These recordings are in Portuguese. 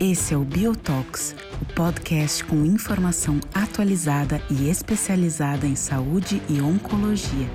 Esse é o Biotox, o podcast com informação atualizada e especializada em saúde e oncologia.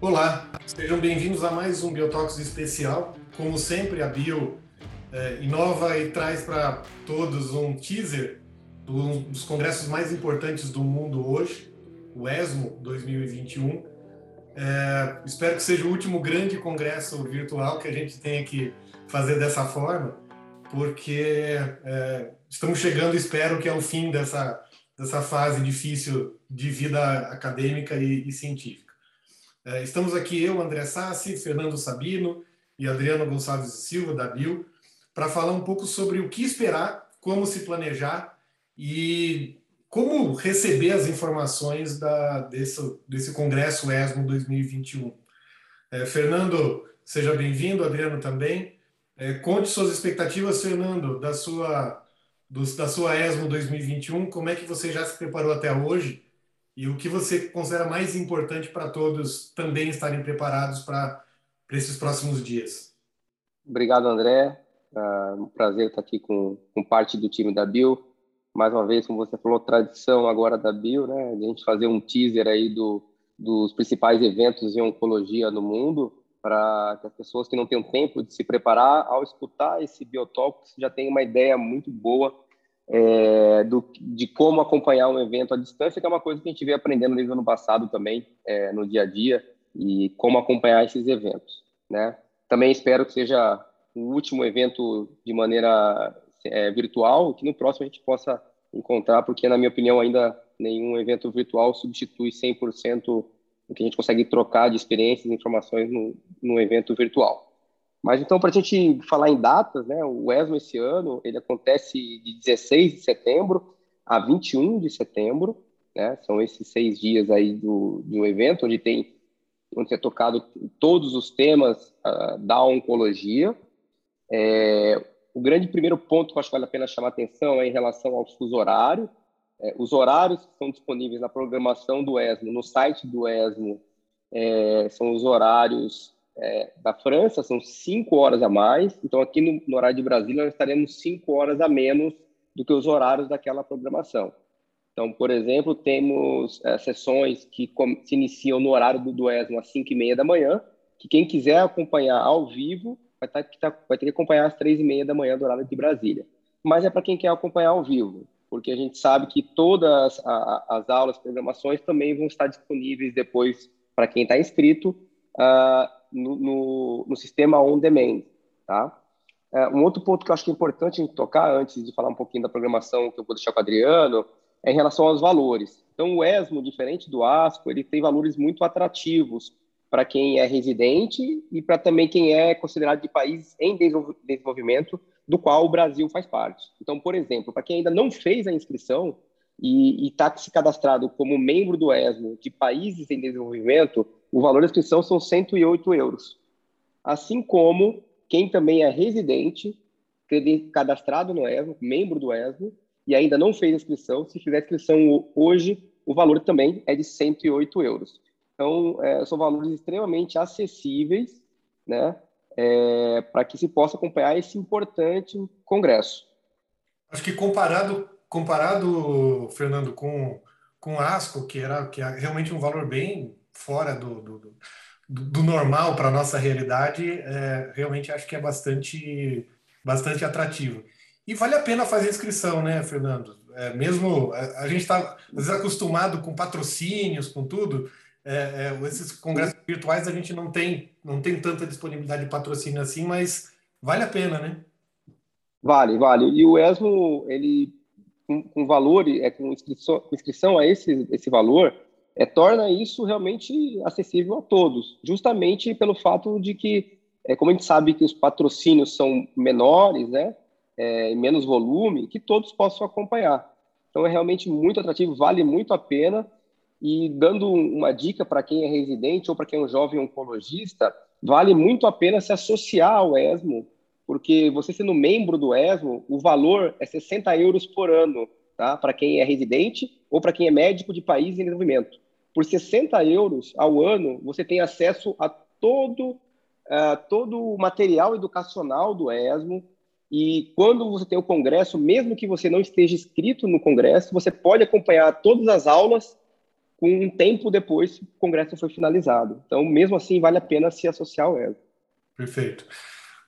Olá, sejam bem-vindos a mais um Biotox especial. Como sempre, a Bio é, inova e traz para todos um teaser dos congressos mais importantes do mundo hoje, o ESMO 2021 é, espero que seja o último grande congresso virtual que a gente tenha que fazer dessa forma, porque é, estamos chegando, espero que é o fim dessa, dessa fase difícil de vida acadêmica e, e científica. É, estamos aqui eu, André Sassi, Fernando Sabino e Adriano Gonçalves Silva, da Bio, para falar um pouco sobre o que esperar, como se planejar e como receber as informações da, desse, desse Congresso ESMO 2021? É, Fernando, seja bem-vindo, Adriano também. É, conte suas expectativas, Fernando, da sua, do, da sua ESMO 2021, como é que você já se preparou até hoje e o que você considera mais importante para todos também estarem preparados para esses próximos dias. Obrigado, André. É um prazer estar aqui com, com parte do time da Bill mais uma vez, como você falou, tradição agora da Bio, né? A gente fazer um teaser aí do, dos principais eventos em oncologia no mundo, para que as pessoas que não têm tempo de se preparar, ao escutar esse Biotox, já tenham uma ideia muito boa é, do, de como acompanhar um evento à distância, que é uma coisa que a gente veio aprendendo desde o ano passado também, é, no dia a dia, e como acompanhar esses eventos, né? Também espero que seja o último evento de maneira é, virtual, que no próximo a gente possa encontrar, porque, na minha opinião, ainda nenhum evento virtual substitui 100% o que a gente consegue trocar de experiências e informações no, no evento virtual. Mas então, para a gente falar em datas, né, o ESMO esse ano ele acontece de 16 de setembro a 21 de setembro, né, são esses seis dias aí do, do evento, onde tem onde é tocado todos os temas uh, da oncologia. É, o grande primeiro ponto que eu acho que vale a pena chamar atenção é em relação ao fuso horário. É, os horários que estão disponíveis na programação do ESMO, no site do ESMO, é, são os horários é, da França, são cinco horas a mais. Então, aqui no, no, horário de Brasília, nós estaremos cinco horas a menos do que os horários daquela programação. Então, por exemplo, temos é, sessões que se iniciam no horário do, do ESMO às cinco e meia da manhã, que quem quiser acompanhar ao vivo vai, tá, tá, vai ter que acompanhar às três e meia da manhã do horário de Brasília. Mas é para quem quer acompanhar ao vivo, porque a gente sabe que todas a, as aulas, programações também vão estar disponíveis depois para quem está inscrito uh, no, no, no, sistema on demand, tá? Uh, um outro ponto que eu acho que é importante a gente tocar antes de falar um pouquinho da programação que eu vou deixar com o Adriano é em relação aos valores. Então, o ESMO, diferente do ASCO, ele tem valores muito atrativos para quem é residente e para também quem é considerado de país em desenvolvimento, do qual o Brasil faz parte. Então, por exemplo, para quem ainda não fez a inscrição e está se cadastrado como membro do ESMO de países em desenvolvimento, o valor da inscrição são 108 euros. Assim como quem também é residente, cadastrado no ESMO, membro do ESMO, e ainda não fez a inscrição, se fizer a inscrição hoje, o valor também é de 108 euros. Então, é, são valores extremamente acessíveis, né, é, para que se possa acompanhar esse importante congresso. Acho que comparado, comparado, Fernando, com com Asco, que era que é realmente um valor bem fora do, do, do, do normal para a nossa realidade, é, realmente acho que é bastante, bastante atrativo. E vale a pena fazer inscrição, né, Fernando? É, mesmo a, a gente está acostumado com patrocínios, com tudo, é, é, esses congressos virtuais a gente não tem, não tem tanta disponibilidade de patrocínio assim, mas vale a pena, né? Vale, vale. E o ESMO, ele, com, com valor, é, com inscrição, inscrição a esse, esse valor, é, torna isso realmente acessível a todos, justamente pelo fato de que, é, como a gente sabe que os patrocínios são menores, né, é, menos volume, que todos possam acompanhar. Então é realmente muito atrativo, vale muito a pena. E dando uma dica para quem é residente ou para quem é um jovem oncologista, vale muito a pena se associar ao ESMO, porque você sendo membro do ESMO, o valor é 60 euros por ano, tá? Para quem é residente ou para quem é médico de país em desenvolvimento. por 60 euros ao ano, você tem acesso a todo, uh, todo o material educacional do ESMO. E quando você tem o congresso, mesmo que você não esteja inscrito no congresso, você pode acompanhar todas as aulas um tempo depois o congresso foi finalizado. Então, mesmo assim, vale a pena se associar ao ESMO. Perfeito.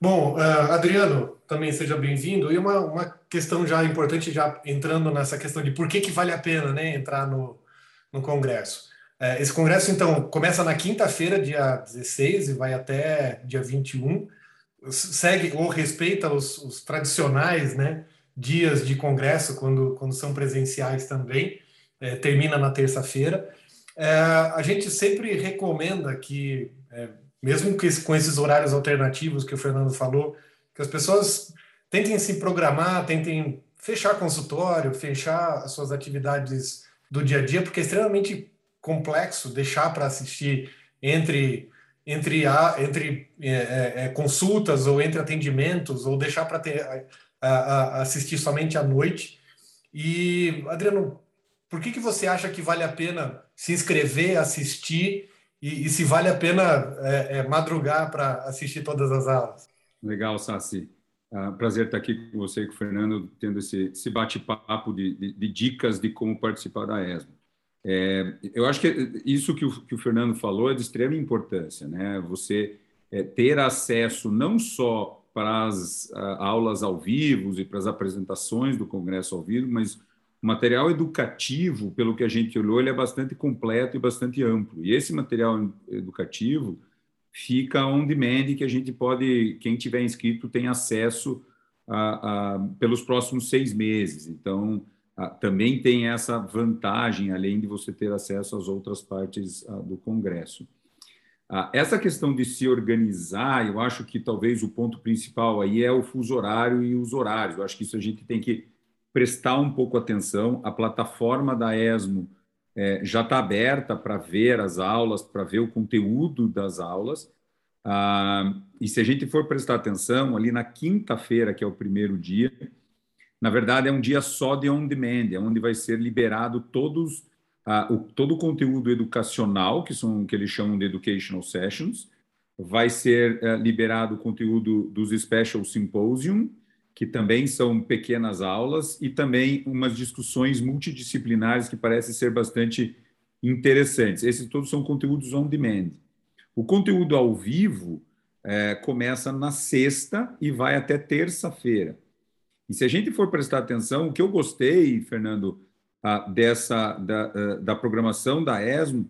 Bom, uh, Adriano, também seja bem-vindo. E uma, uma questão já importante, já entrando nessa questão de por que, que vale a pena né, entrar no, no Congresso. Uh, esse Congresso, então, começa na quinta-feira, dia 16, e vai até dia 21. Segue ou respeita os, os tradicionais né, dias de Congresso, quando, quando são presenciais também. Uh, termina na terça-feira. a gente sempre recomenda que mesmo que, com esses horários alternativos que o Fernando falou, que as pessoas tentem se programar, tentem fechar consultório, fechar as suas atividades do dia a dia, porque é extremamente complexo deixar para assistir entre entre a, entre é, é, é, consultas ou entre atendimentos ou deixar para ter a, a, assistir somente à noite. E Adriano, por que que você acha que vale a pena se inscrever, assistir e, e se vale a pena é, é, madrugar para assistir todas as aulas. Legal, Sassi. Uh, prazer estar aqui com você e com o Fernando, tendo esse, esse bate-papo de, de, de, dicas de como participar da ESMO. É, eu acho que isso que o, que o, Fernando falou é de extrema importância, né? Você é, ter acesso não só para as uh, aulas ao vivo e para as apresentações do Congresso ao vivo, mas o material educativo, pelo que a gente olhou, ele é bastante completo e bastante amplo. E esse material educativo fica on demand, que a gente pode, quem tiver inscrito, tem acesso a, a pelos próximos seis meses. Então, a, também tem essa vantagem, além de você ter acesso às outras partes do Congresso. essa questão de se organizar, eu acho que talvez o ponto principal aí é o fuso horário e os horários. Eu acho que isso a gente tem que prestar um pouco atenção. A plataforma da ESMO é, já está aberta para ver as aulas, para ver o conteúdo das aulas. Ah, e se a gente for prestar atenção, ali na quinta-feira, que é o primeiro dia, na verdade é um dia só de on-demand, é onde vai ser liberado todos, ah, o, todo o conteúdo educacional, que são que eles chamam de educational sessions, vai ser eh, liberado o conteúdo dos special symposium, que também são pequenas aulas, e também umas discussões multidisciplinares que parecem ser bastante interessantes. Esses todos são conteúdos on demand. O conteúdo ao vivo é, começa na sexta e vai até terça-feira. E se a gente for prestar atenção, o que eu gostei, Fernando, dessa da, da programação da ESMO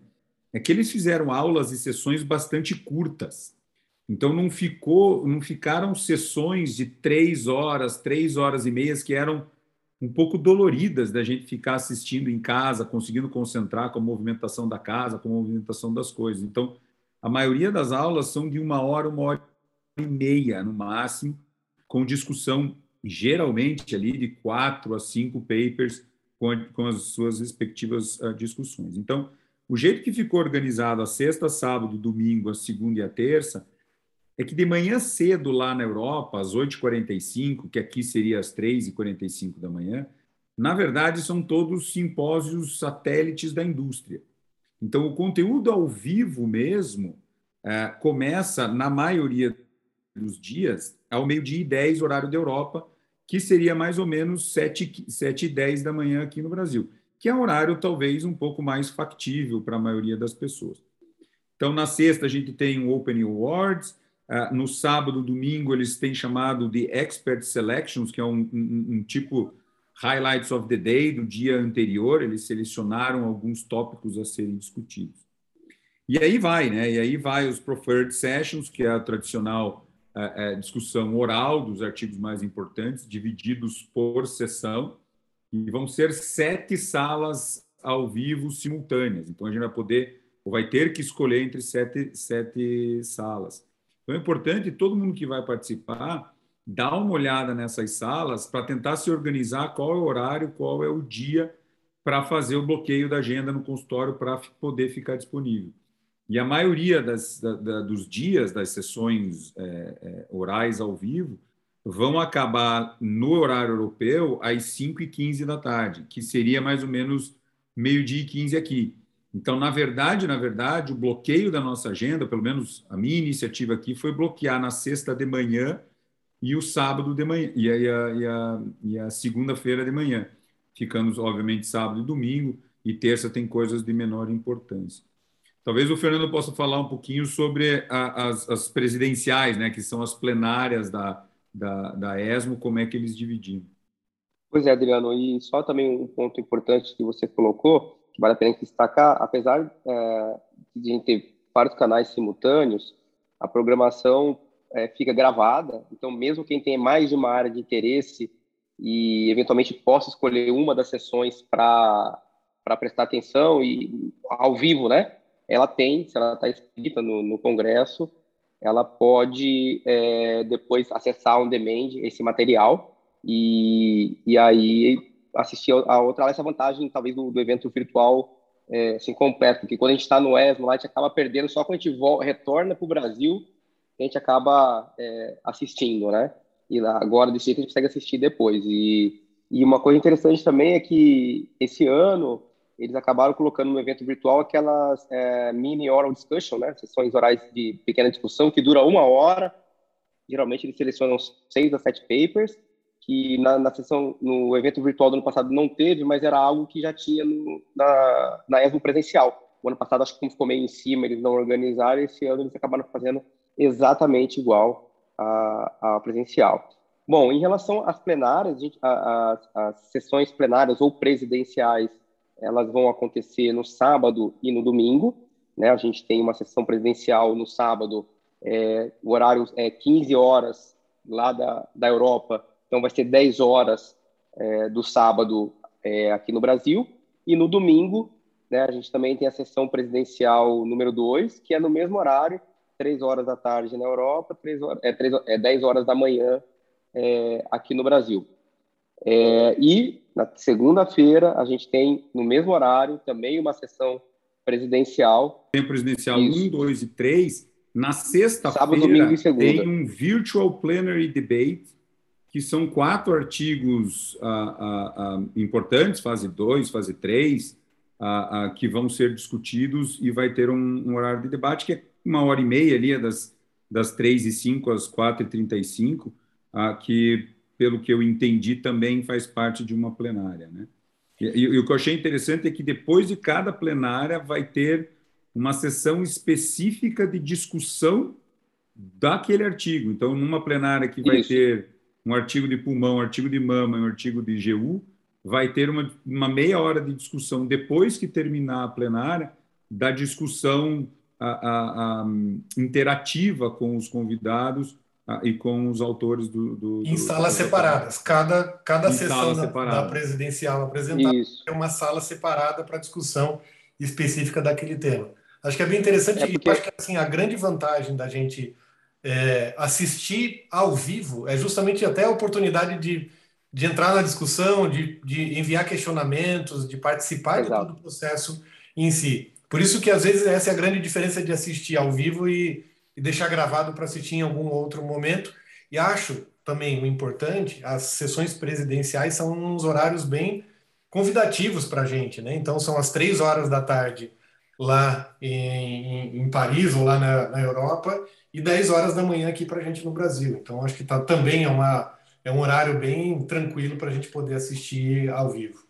é que eles fizeram aulas e sessões bastante curtas. Então não ficou, não ficaram sessões de três horas, três horas e meias que eram um pouco doloridas da gente ficar assistindo em casa, conseguindo concentrar com a movimentação da casa, com a movimentação das coisas. Então a maioria das aulas são de uma hora, uma hora e meia no máximo, com discussão geralmente ali de quatro a cinco papers com, a, com as suas respectivas uh, discussões. Então o jeito que ficou organizado a sexta, sábado, domingo, a segunda e a terça é que de manhã cedo lá na Europa, às 8h45, que aqui seria às 3h45 da manhã, na verdade são todos simpósios satélites da indústria. Então, o conteúdo ao vivo mesmo é, começa, na maioria dos dias, ao meio-dia e 10, horário da Europa, que seria mais ou menos 7, 7 e 10 da manhã aqui no Brasil, que é um horário talvez um pouco mais factível para a maioria das pessoas. Então, na sexta, a gente tem o Open Awards, no sábado, domingo, eles têm chamado de Expert Selections, que é um, um, um, tipo Highlights of the Day do dia anterior. Eles selecionaram alguns tópicos a serem discutidos. E aí vai, né? E aí vai os Preferred Sessions, que é a tradicional uh, uh, discussão oral dos artigos mais importantes, divididos por sessão. E vão ser sete salas ao vivo simultâneas. Então, a gente vai poder, ou vai ter que escolher entre sete, sete salas. Então é importante todo mundo que vai participar dar uma olhada nessas salas para tentar se organizar qual é o horário, qual é o dia para fazer o bloqueio da agenda no consultório para poder ficar disponível. E a maioria das, da, da, dos dias das sessões é, é, orais ao vivo vão acabar no horário europeu às 5 e 15 da tarde, que seria mais ou menos meio-dia e 15 aqui. Então, na verdade, na verdade, o bloqueio da nossa agenda, pelo menos a minha iniciativa aqui, foi bloquear na sexta de manhã e o sábado de manhã, e a, e a, e a segunda-feira de manhã. Ficamos, obviamente, sábado e domingo, e terça tem coisas de menor importância. Talvez o Fernando possa falar um pouquinho sobre a, as, as, presidenciais, né, que são as plenárias da, da, da ESMO, como é que eles dividiram. Pois é, Adriano, e só também um ponto importante que você colocou, que vale a pena destacar, apesar é, de a gente ter vários canais simultâneos, a programação é, fica gravada, então mesmo quem tem mais de uma área de interesse e eventualmente possa escolher uma das sessões para prestar atenção e ao vivo, né? Ela tem, se ela está escrita no, no, Congresso, ela pode é, depois acessar on demand esse material e, e aí assistir a outra, essa vantagem talvez do, do evento virtual é, assim, completo, porque quando a gente está no ESMO, a gente acaba perdendo, só quando a gente volta, retorna para o Brasil, a gente acaba é, assistindo, né? E agora, desse jeito, a gente consegue assistir depois. E, e uma coisa interessante também é que esse ano eles acabaram colocando no evento virtual aquelas é, mini oral discussion, né? Sessões orais de pequena discussão que dura uma hora. Geralmente eles selecionam seis a sete papers que na, na sessão, no evento virtual do ano passado não teve, mas era algo que já tinha no, na, na ESMO presencial. O ano passado, acho que como ficou meio em cima, eles não organizaram, esse ano eles acabaram fazendo exatamente igual a, a presencial. Bom, em relação às plenárias, as sessões plenárias ou presidenciais, elas vão acontecer no sábado e no domingo. Né? A gente tem uma sessão presidencial no sábado, é, o horário é 15 horas lá da, da Europa, então, vai ser 10 horas é, do sábado é, aqui no Brasil. E no domingo, né, a gente também tem a sessão presidencial número 2, que é no mesmo horário, 3 horas da tarde na Europa, 3 horas, é, 3, é 10 horas da manhã é, aqui no Brasil. É, e na segunda-feira, a gente tem, no mesmo horário, também uma sessão presidencial. Tem presidencial 1, 2 e 3. Na sexta-feira, tem um Virtual Plenary Debate que são quatro artigos ah, ah, ah, importantes, fase 2, fase 3, que vão ser discutidos e vai ter um, um, horário de debate que é uma hora e meia ali, é das, das 3 e 5 às 4 e 35, que, pelo que eu entendi, também faz parte de uma plenária. Né? E, e, e o que eu achei interessante é que depois de cada plenária vai ter uma sessão específica de discussão daquele artigo. Então, numa plenária que vai Isso. ter um artigo de pulmão, um artigo de mama, um artigo de GU, vai ter uma, uma meia hora de discussão depois que terminar a plenária, da discussão a, a, a, interativa com os convidados e com os autores do. do em salas separadas. Cada, cada sessão da, da, presidencial apresentada é uma sala separada para discussão específica daquele tema. Acho que é bem interessante é porque... e acho que assim, a grande vantagem da gente é, assistir ao vivo é justamente até a oportunidade de, de entrar na discussão, de, de enviar questionamentos, de participar Exato. de todo o processo em si. Por isso que às vezes essa é a grande diferença de assistir ao vivo e, e deixar gravado para assistir em algum outro momento. E acho também o importante, as sessões presidenciais são uns horários bem convidativos para a gente, né? Então são as três horas da tarde lá em, em Paris ou lá na, na Europa e 10 horas da manhã aqui para a gente no Brasil. Então, acho que tá, também é, uma, é um horário bem tranquilo para a gente poder assistir ao vivo.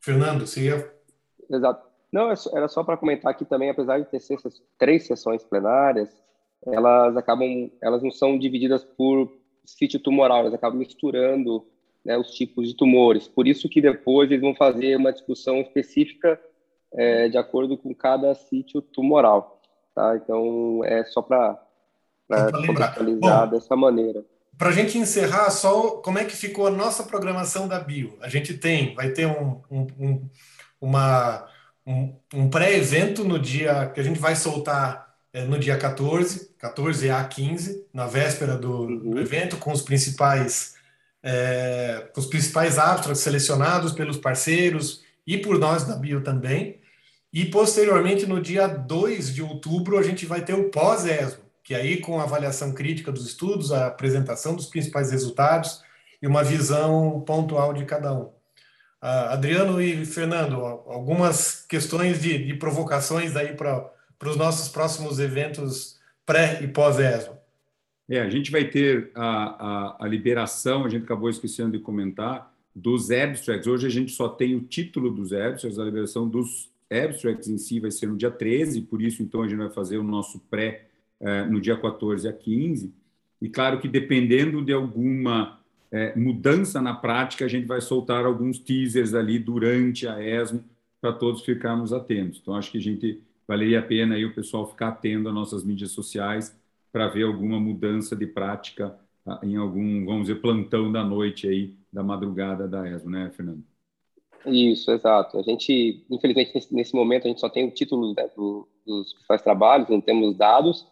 Fernando, você ia. Exato. Não, é era só para comentar aqui também, apesar de ter três sessões plenárias, elas acabam, elas não são divididas por sítio tumoral, elas acabam misturando né, os tipos de tumores. Por isso que depois eles vão fazer uma discussão específica é, de acordo com cada sítio tumoral. Tá? Então, é só para para contextualizar dessa maneira. Para a gente encerrar, só como é que ficou a nossa programação da Bio? A gente tem, vai ter um, um, um uma, um, um pré-evento no dia que a gente vai soltar é, no dia 14, 14 a 15, na véspera do, uhum. do evento, com os principais é, os principais árbitros selecionados pelos parceiros e por nós da Bio também. E posteriormente, no dia 2 de outubro, a gente vai ter o pós-ESMO, que aí com a avaliação crítica dos estudos, a apresentação dos principais resultados e uma visão pontual de cada um. Adriano e Fernando, algumas questões de, de provocações aí para os nossos próximos eventos pré e pós-ESMO. É, a gente vai ter a, a, a, liberação, a gente acabou esquecendo de comentar, dos abstracts. Hoje a gente só tem o título dos abstracts, a liberação dos abstracts em si vai ser no dia 13, por isso então a gente vai fazer o nosso pré no dia 14 a 15. E claro que dependendo de alguma é, mudança na prática, a gente vai soltar alguns teasers ali durante a ESMO para todos ficarmos atentos. Então, acho que a gente valeria a pena aí o pessoal ficar atento às nossas mídias sociais para ver alguma mudança de prática ah, em algum, vamos dizer, plantão da noite aí, da madrugada da ESMO, né, Fernando? Isso, exato. A gente, infelizmente, nesse, momento, a gente só tem o título né, do, dos principais trabalhos, não temos dados,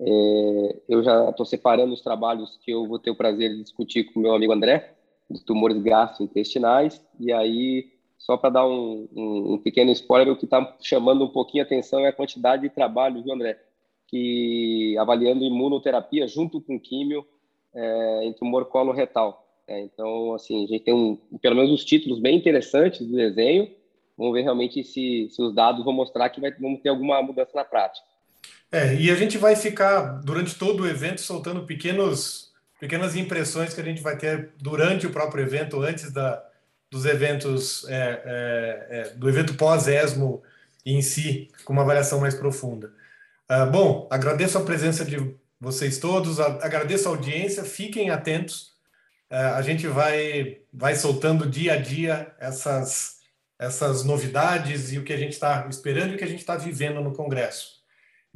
é, eu já estou separando os trabalhos que eu vou ter o prazer de discutir com meu amigo André, de tumores gastrointestinais, e aí, só para dar um, um, um, pequeno spoiler, o que está chamando um pouquinho a atenção é a quantidade de trabalho, viu, André? Que avaliando imunoterapia junto com químio é, em tumor coloretal. É, então, assim, a gente tem um, pelo menos os títulos bem interessantes do desenho. Vamos ver realmente se, se os dados vão mostrar que vai, vamos ter alguma mudança na prática. É, e a gente vai ficar durante todo o evento soltando pequenos, pequenas impressões que a gente vai ter durante o próprio evento, antes da, dos eventos, é, é, é do evento pós-ESMO em si, com uma avaliação mais profunda. Uh, bom, agradeço a presença de vocês todos, agradeço a audiência, fiquem atentos, uh, a gente vai, vai soltando dia a dia essas, essas novidades e o que a gente está esperando e o que a gente está vivendo no Congresso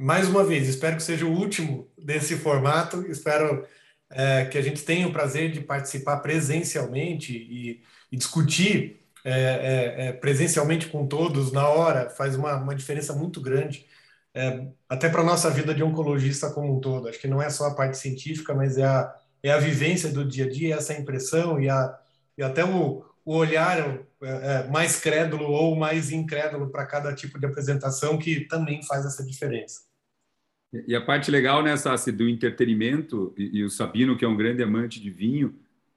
mais uma vez, espero que seja o último desse formato. Espero é, que a gente tenha o prazer de participar presencialmente e, e discutir é, é, é presencialmente com todos na hora. Faz uma, uma diferença muito grande, é, até para a nossa vida de oncologista como um todo. Acho que não é só a parte científica, mas é a, é a vivência do dia a dia, essa impressão e, a, e até o, o olhar é, mais crédulo ou mais incrédulo para cada tipo de apresentação, que também faz essa diferença. E a parte legal, Sassi, do entretenimento, e, e, o Sabino, que é um grande amante de vinho,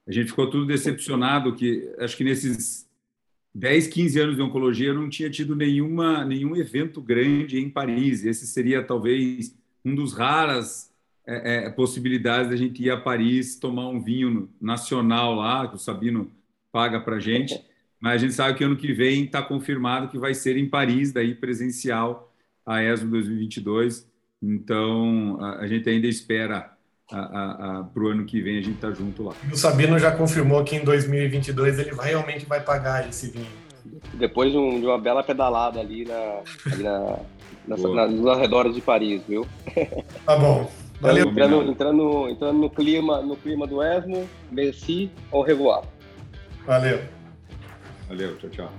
a gente ficou tudo decepcionado que, acho que nesses 10, 15 anos de oncologia, eu não tinha tido nenhuma, nenhum evento grande em Paris. Esse seria, talvez, um dos raras é, é, possibilidades da gente ir a Paris tomar um vinho nacional lá, que o Sabino paga para gente. Mas a gente sabe que ano que vem está confirmado que vai ser em Paris, daí presencial, a ESMO 2022 então, a, a gente ainda espera para o ano que vem a gente estar tá junto lá. O Sabino já confirmou que em 2022 ele vai, realmente vai pagar esse vinho. Depois de, um, de uma bela pedalada ali, na, ali na, na, nos arredores de Paris, viu? Tá bom. Valeu. Entrando, entrando, entrando no, clima, no clima do ESMO, merci, au revoir. Valeu. Valeu, tchau, tchau.